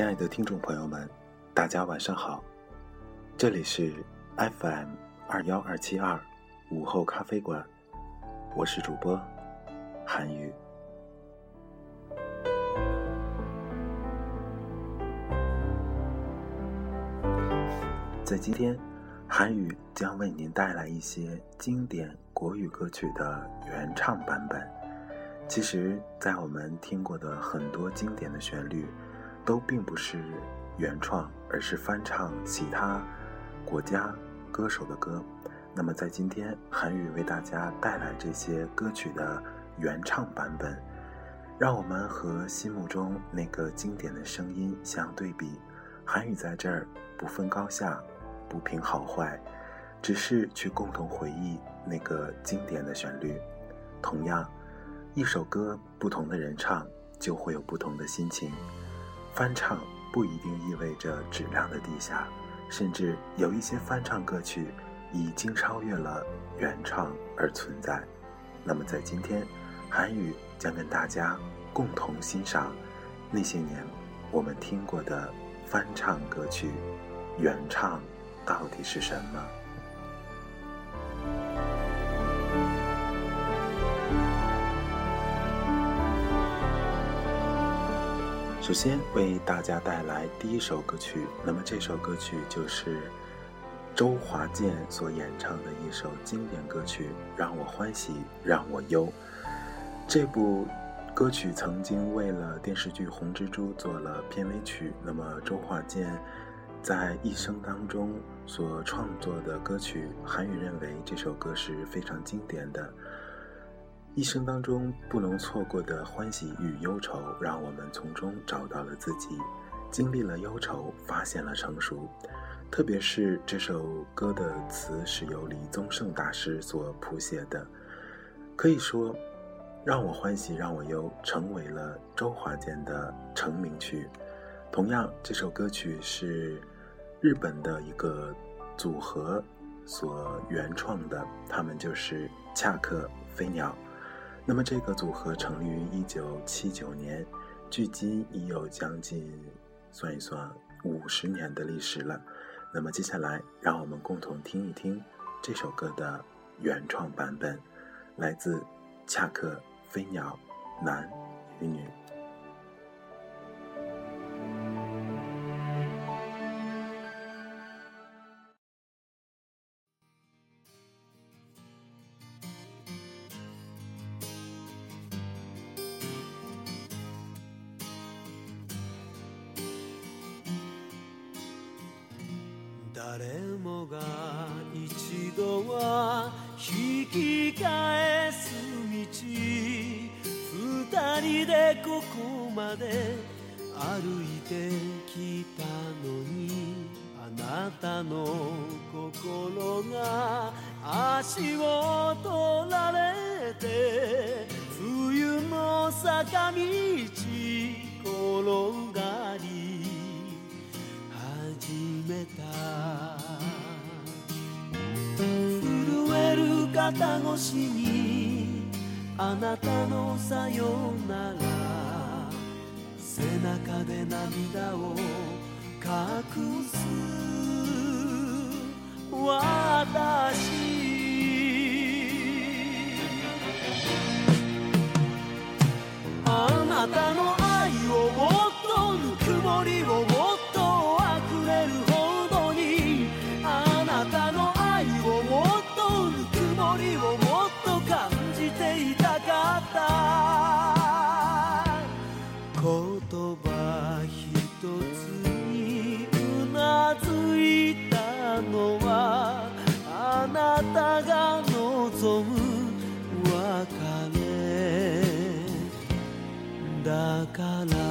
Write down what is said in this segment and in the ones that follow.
亲爱的听众朋友们，大家晚上好，这里是 FM 二幺二七二午后咖啡馆，我是主播韩宇。在今天，韩宇将为您带来一些经典国语歌曲的原唱版本。其实，在我们听过的很多经典的旋律，都并不是原创，而是翻唱其他国家歌手的歌。那么，在今天，韩语为大家带来这些歌曲的原唱版本，让我们和心目中那个经典的声音相对比。韩语在这儿不分高下，不评好坏，只是去共同回忆那个经典的旋律。同样。一首歌，不同的人唱，就会有不同的心情。翻唱不一定意味着质量的低下，甚至有一些翻唱歌曲已经超越了原创而存在。那么，在今天，韩语将跟大家共同欣赏那些年我们听过的翻唱歌曲，原唱到底是什么？首先为大家带来第一首歌曲，那么这首歌曲就是周华健所演唱的一首经典歌曲《让我欢喜让我忧》。这部歌曲曾经为了电视剧《红蜘蛛》做了片尾曲。那么周华健在一生当中所创作的歌曲，韩语认为这首歌是非常经典的。一生当中不能错过的欢喜与忧愁，让我们从中找到了自己。经历了忧愁，发现了成熟。特别是这首歌的词是由李宗盛大师所谱写的，可以说，让我欢喜让我忧成为了周华健的成名曲。同样，这首歌曲是日本的一个组合所原创的，他们就是恰克飞鸟。那么这个组合成立于一九七九年，距今已有将近，算一算五十年的历史了。那么接下来，让我们共同听一听这首歌的原创版本，来自恰克飞鸟，男与女。たのさよなら背中で涙を隠す私。あなたの愛をもっとぬくもりを望む別れ。だから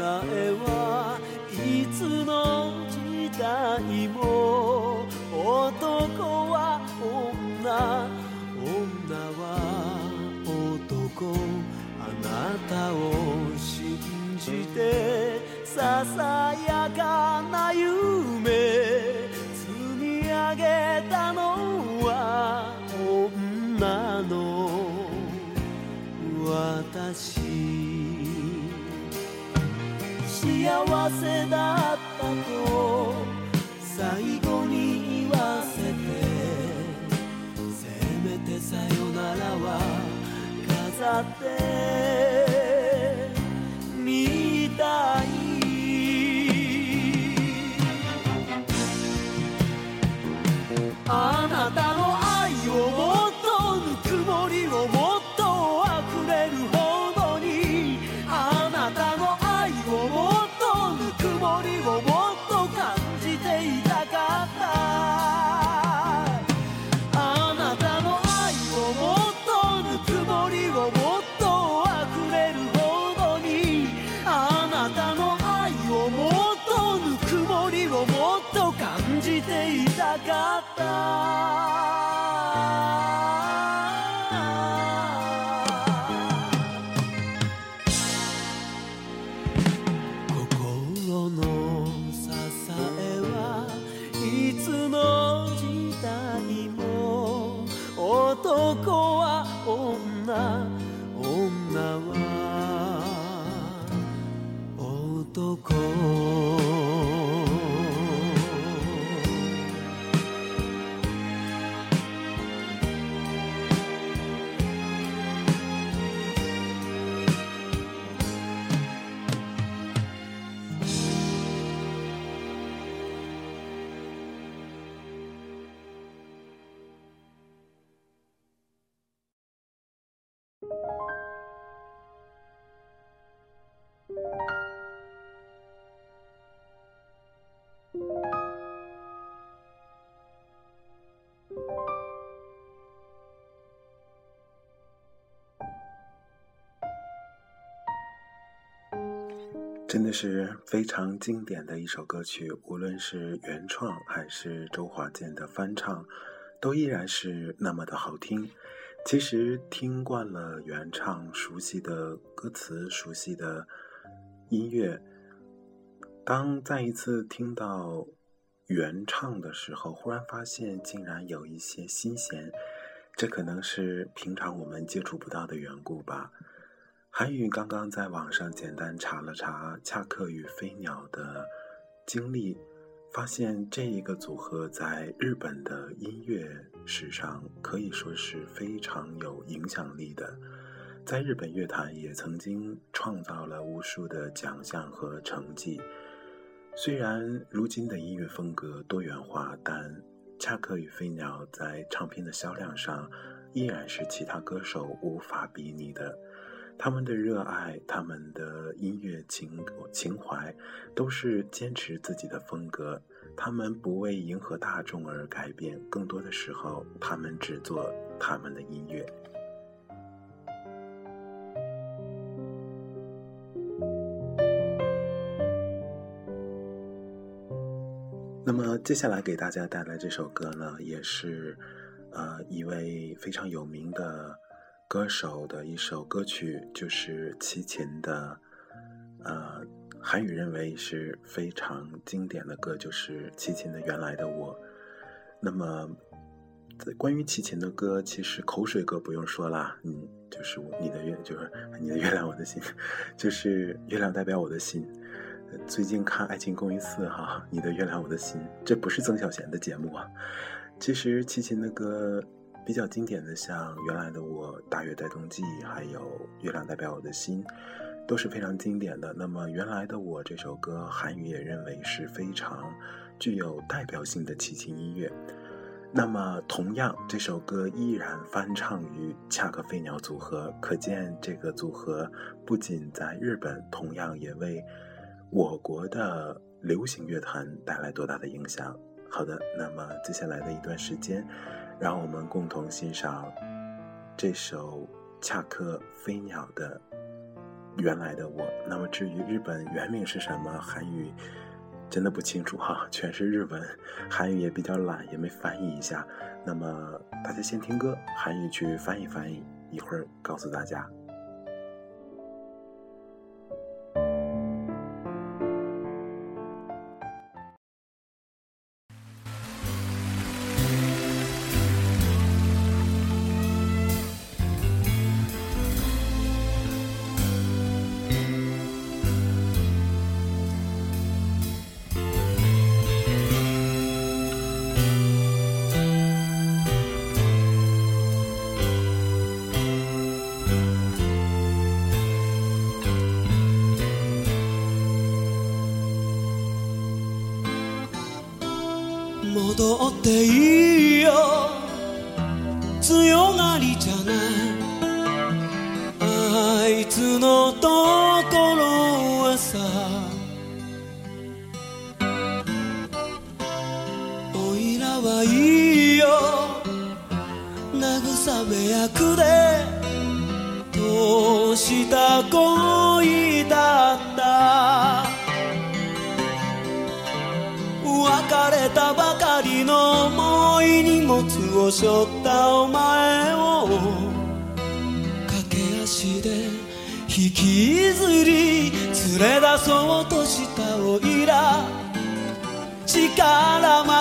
えはいつのせだったと最後に言わせて。せめてさよならは飾って。男は女女は男。真的是非常经典的一首歌曲，无论是原创还是周华健的翻唱，都依然是那么的好听。其实听惯了原唱，熟悉的歌词，熟悉的音乐，当再一次听到原唱的时候，忽然发现竟然有一些新鲜，这可能是平常我们接触不到的缘故吧。韩语刚刚在网上简单查了查恰克与飞鸟的经历，发现这一个组合在日本的音乐史上可以说是非常有影响力的，在日本乐坛也曾经创造了无数的奖项和成绩。虽然如今的音乐风格多元化，但恰克与飞鸟在唱片的销量上依然是其他歌手无法比拟的。他们的热爱，他们的音乐情情怀，都是坚持自己的风格。他们不为迎合大众而改变，更多的时候，他们只做他们的音乐。那么，接下来给大家带来这首歌呢，也是，呃，一位非常有名的。歌手的一首歌曲就是齐秦的，呃，韩语认为是非常经典的歌，就是齐秦的《原来的我》。那么，关于齐秦的歌，其实口水歌不用说啦，嗯，就是你的月，就是你的月亮，我的心，就是月亮代表我的心。最近看《爱情公寓四》哈，你的月亮我的心，这不是曾小贤的节目啊。其实齐秦的歌。比较经典的，像《原来的我》《大约在冬季》，还有《月亮代表我的心》，都是非常经典的。那么，《原来的我》这首歌，韩语也认为是非常具有代表性的齐秦音乐。那么，同样这首歌依然翻唱于恰克飞鸟组合，可见这个组合不仅在日本，同样也为我国的流行乐坛带来多大的影响。好的，那么接下来的一段时间。让我们共同欣赏这首恰克飞鸟的《原来的我。那么至于日本原名是什么，韩语真的不清楚哈，全是日文，韩语也比较懒，也没翻译一下。那么大家先听歌，韩语去翻译翻译，一会儿告诉大家。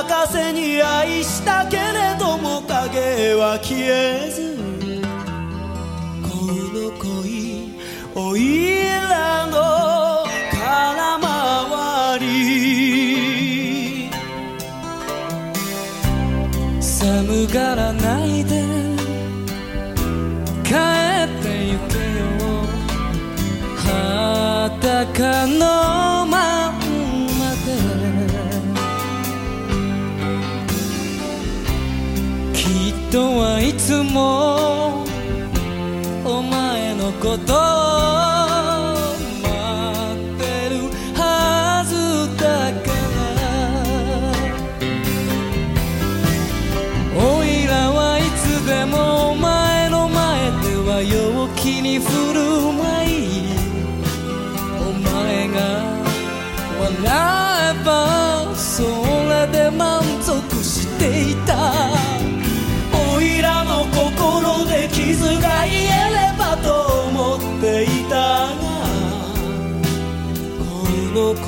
任せに愛したけれども影は消えずこの恋おいらの空回り。寒がらないで帰ってゆけよ。裸のもお前のことを待ってるはずだから。おいらはいつでもお前の前では陽気に振る舞い。お前が笑えばそれで満足していた。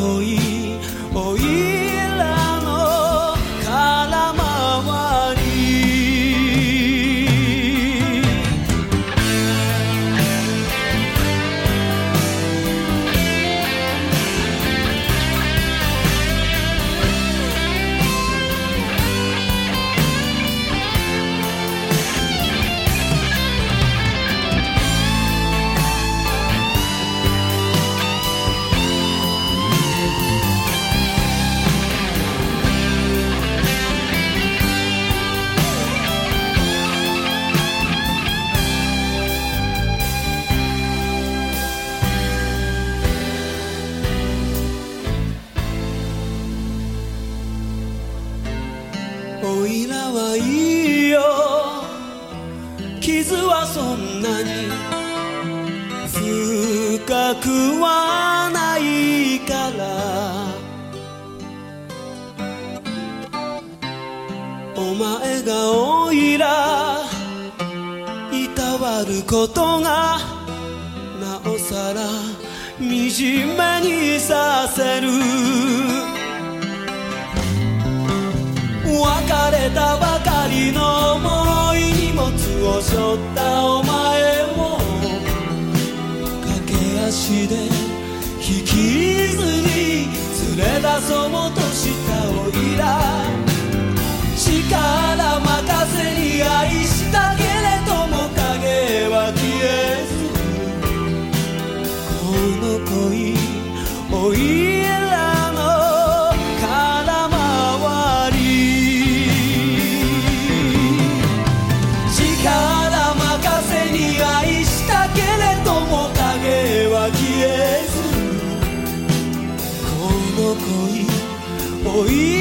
恋おいらはいいよ。傷はそんなに深くはないから。お前がおいらいたわることがなおさら惨めにさせる。れたばかりの重い荷物を背負ったお前を駆け足で引きずり連れ出そうとしたおいら。oír.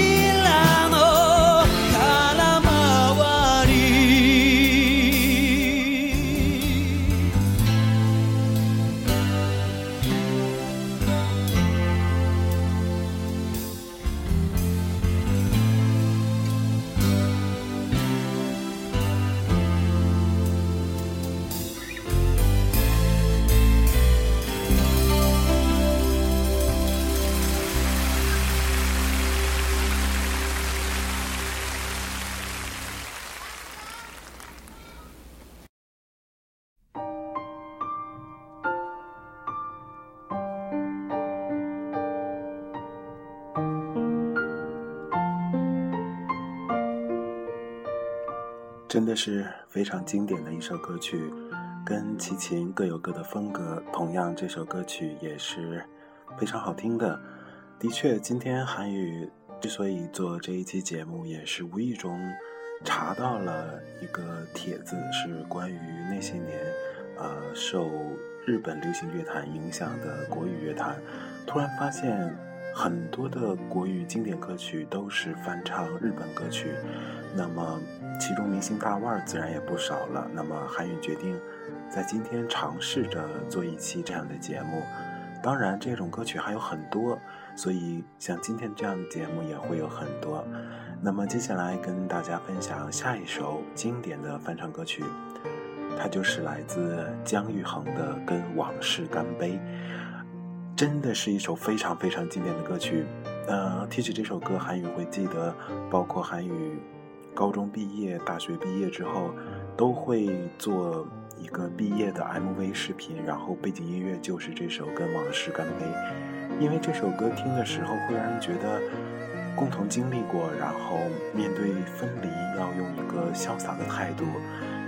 真的是非常经典的一首歌曲，跟齐秦各有各的风格。同样，这首歌曲也是非常好听的。的确，今天韩语之所以做这一期节目，也是无意中查到了一个帖子，是关于那些年，呃，受日本流行乐坛影响的国语乐坛。突然发现，很多的国语经典歌曲都是翻唱日本歌曲。那么。其中明星大腕儿自然也不少了。那么韩宇决定在今天尝试着做一期这样的节目。当然，这种歌曲还有很多，所以像今天这样的节目也会有很多。那么接下来跟大家分享下一首经典的翻唱歌曲，它就是来自姜育恒的《跟往事干杯》，真的是一首非常非常经典的歌曲。呃，提起这首歌，韩宇会记得，包括韩宇。高中毕业、大学毕业之后，都会做一个毕业的 MV 视频，然后背景音乐就是这首《跟往事干杯》，因为这首歌听的时候会让人觉得共同经历过，然后面对分离要用一个潇洒的态度。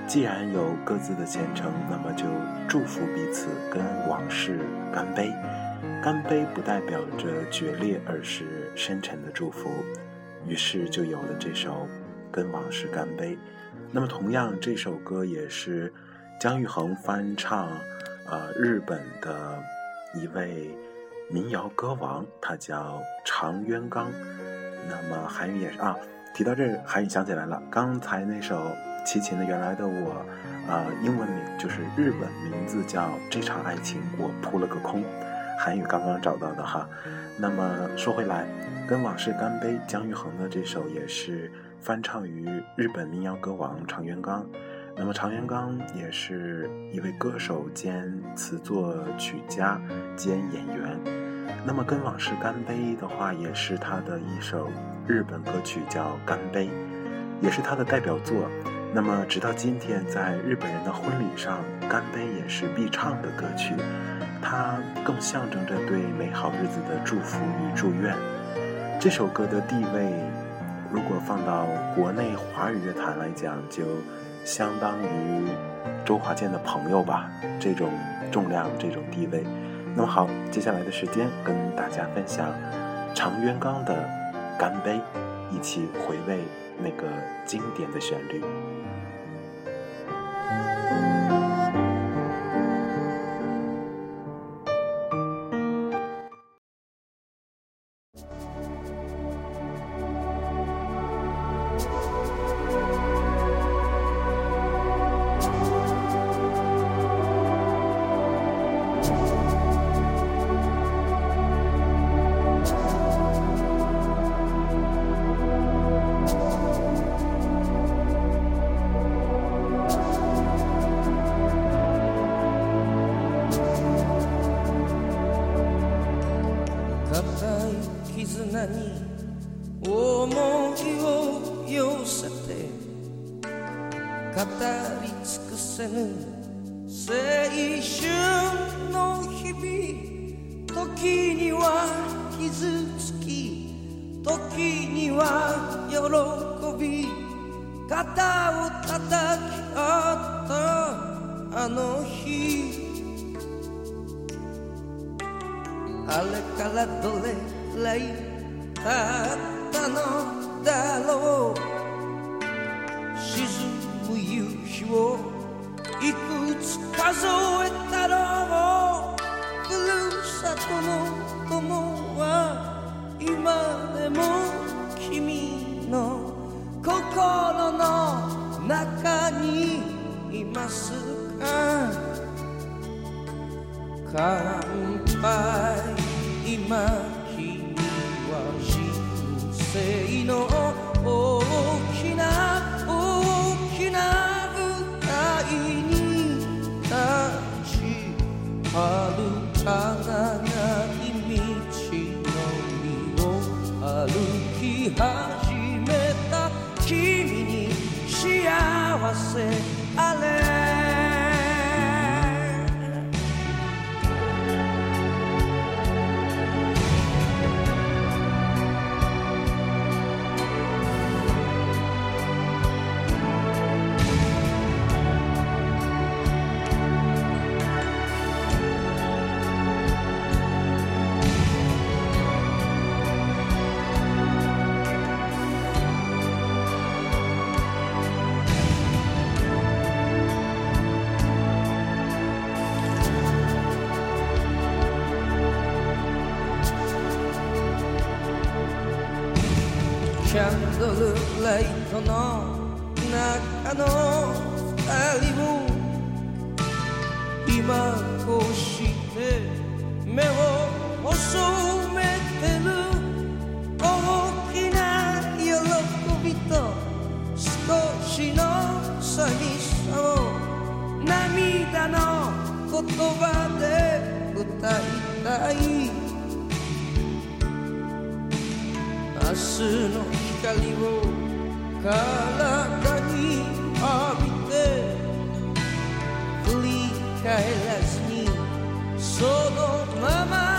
既然有各自的前程，那么就祝福彼此跟往事干杯。干杯不代表着决裂，而是深沉的祝福。于是就有了这首。跟往事干杯。那么，同样这首歌也是姜育恒翻唱，呃，日本的一位民谣歌王，他叫长渊刚。那么韩语也是啊，提到这，韩语想起来了，刚才那首齐秦的《原来的我》，呃，英文名就是日本名字叫《这场爱情我扑了个空》，韩语刚刚找到的哈。那么说回来，跟往事干杯，姜育恒的这首也是。翻唱于日本民谣歌王长渊刚，那么长渊刚也是一位歌手兼词作曲家兼演员。那么跟往事干杯的话，也是他的一首日本歌曲，叫《干杯》，也是他的代表作。那么直到今天，在日本人的婚礼上，《干杯》也是必唱的歌曲，它更象征着对美好日子的祝福与祝愿。这首歌的地位。如果放到国内华语乐坛来讲，就相当于周华健的朋友吧，这种重量，这种地位。那么好，接下来的时间跟大家分享常渊刚的《干杯》，一起回味那个经典的旋律。れからどれくらい経ったのだろう沈む夕日をいくつ数えたろうふるさとの友は今でも君の心の中にいますか乾杯今君は人生の大きな大きな舞台に立ち遥か長い道のりを歩き始めた君に幸せあれない明日の光を体に浴びて振り返らずにそのまま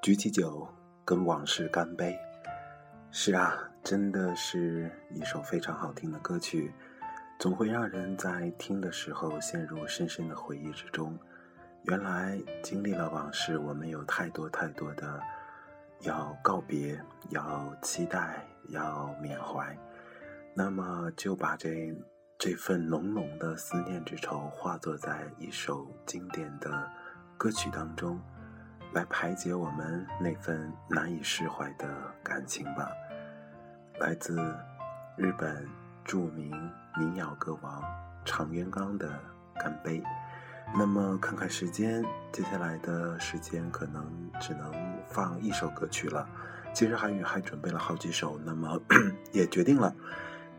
举起酒，跟往事干杯。是啊，真的是一首非常好听的歌曲，总会让人在听的时候陷入深深的回忆之中。原来经历了往事，我们有太多太多的要告别、要期待、要缅怀。那么就把这这份浓浓的思念之愁化作在一首经典的歌曲当中。来排解我们那份难以释怀的感情吧。来自日本著名民谣歌王长渊刚的《干杯》。那么看看时间，接下来的时间可能只能放一首歌曲了。其实韩语还准备了好几首，那么 也决定了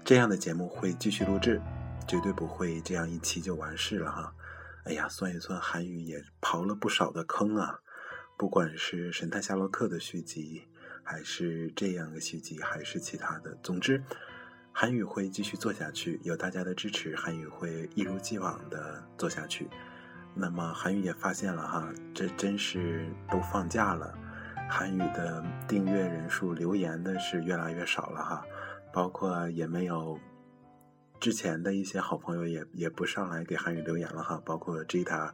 这样的节目会继续录制，绝对不会这样一期就完事了哈。哎呀，算一算，韩语也刨了不少的坑啊。不管是《神探夏洛克》的续集，还是这样的续集，还是其他的，总之，韩语会继续做下去。有大家的支持，韩语会一如既往的做下去。那么韩语也发现了哈，这真是都放假了，韩语的订阅人数、留言的是越来越少了哈，包括也没有之前的一些好朋友也也不上来给韩语留言了哈，包括 Gita，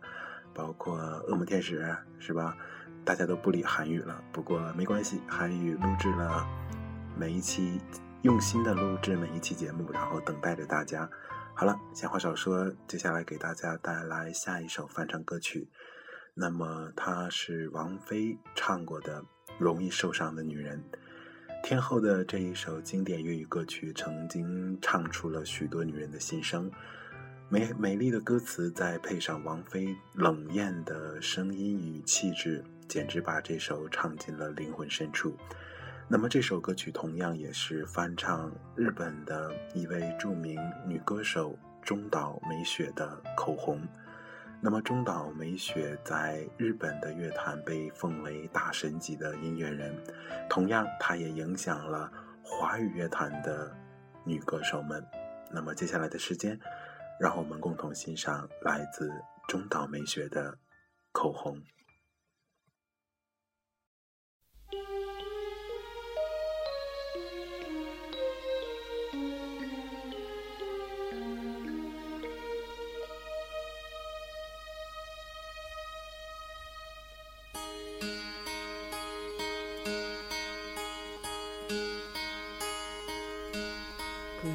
包括恶魔天使是吧？大家都不理韩语了，不过没关系，韩语录制了每一期，用心的录制每一期节目，然后等待着大家。好了，闲话少说，接下来给大家带来下一首翻唱歌曲，那么它是王菲唱过的《容易受伤的女人》。天后的这一首经典粤语歌曲，曾经唱出了许多女人的心声。美美丽的歌词，再配上王菲冷艳的声音与气质，简直把这首唱进了灵魂深处。那么这首歌曲同样也是翻唱日本的一位著名女歌手中岛美雪的《口红》。那么中岛美雪在日本的乐坛被奉为大神级的音乐人，同样她也影响了华语乐坛的女歌手们。那么接下来的时间，让我们共同欣赏来自中岛美雪的《口红》。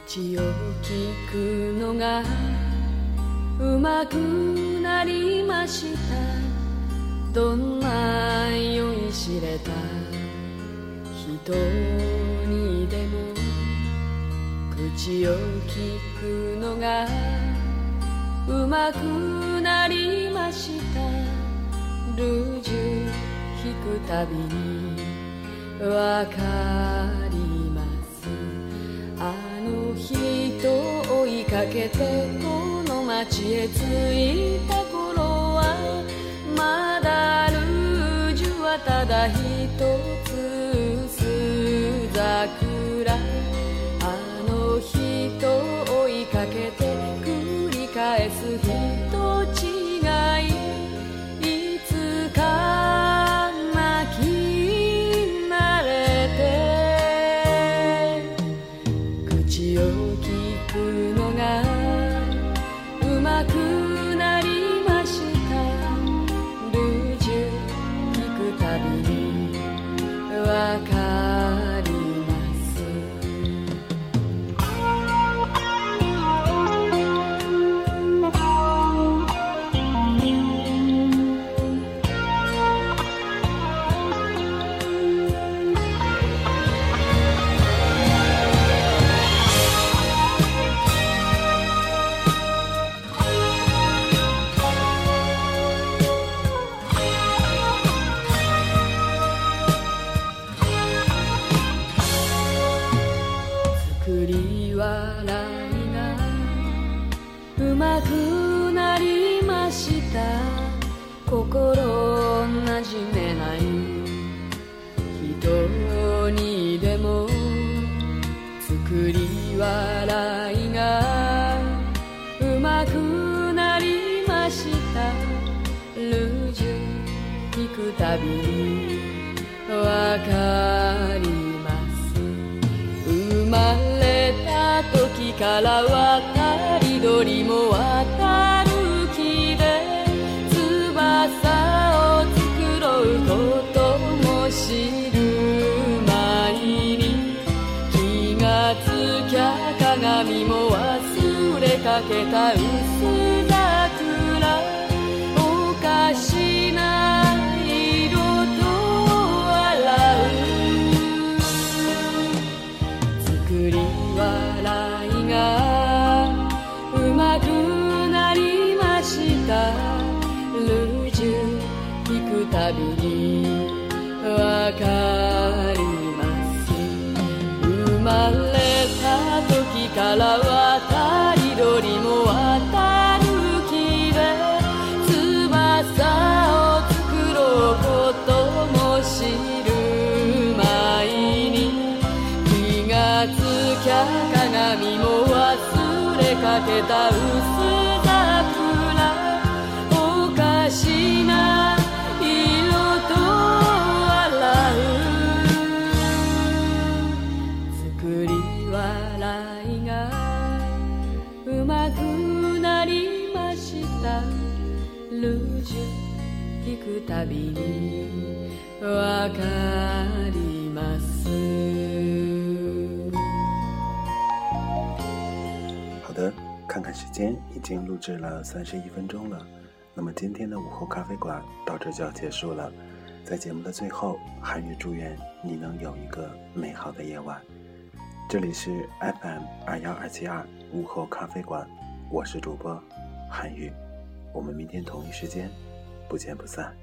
口を聞くのが うまくなりました。どんな酔いしれた。人にでも。口を聞くのが。うまくなりました。ルージュ引くたびに。わかり人追いかけてこの街へ着いた頃はまだルージュはただ一つ薄桜あの人追いかけて繰り返す人た時から渡り鳥も渡る木で翼を作ろうことも知る前に。気がつきゃ鏡も忘れかけた薄い時から渡り鳥も渡る木で翼を作ろうことも知る前に気がつきゃ鏡も忘れかけた薄桜びにわかります好的，看看时间，已经录制了三十一分钟了。 那么今天的午后咖啡馆到这就要结束了。在节目的最后，韩语祝愿你能有一个美好的夜晚。这里是 FM 二幺二七二午后咖啡馆，我是主播韩语，我们明天同一时间不见不散。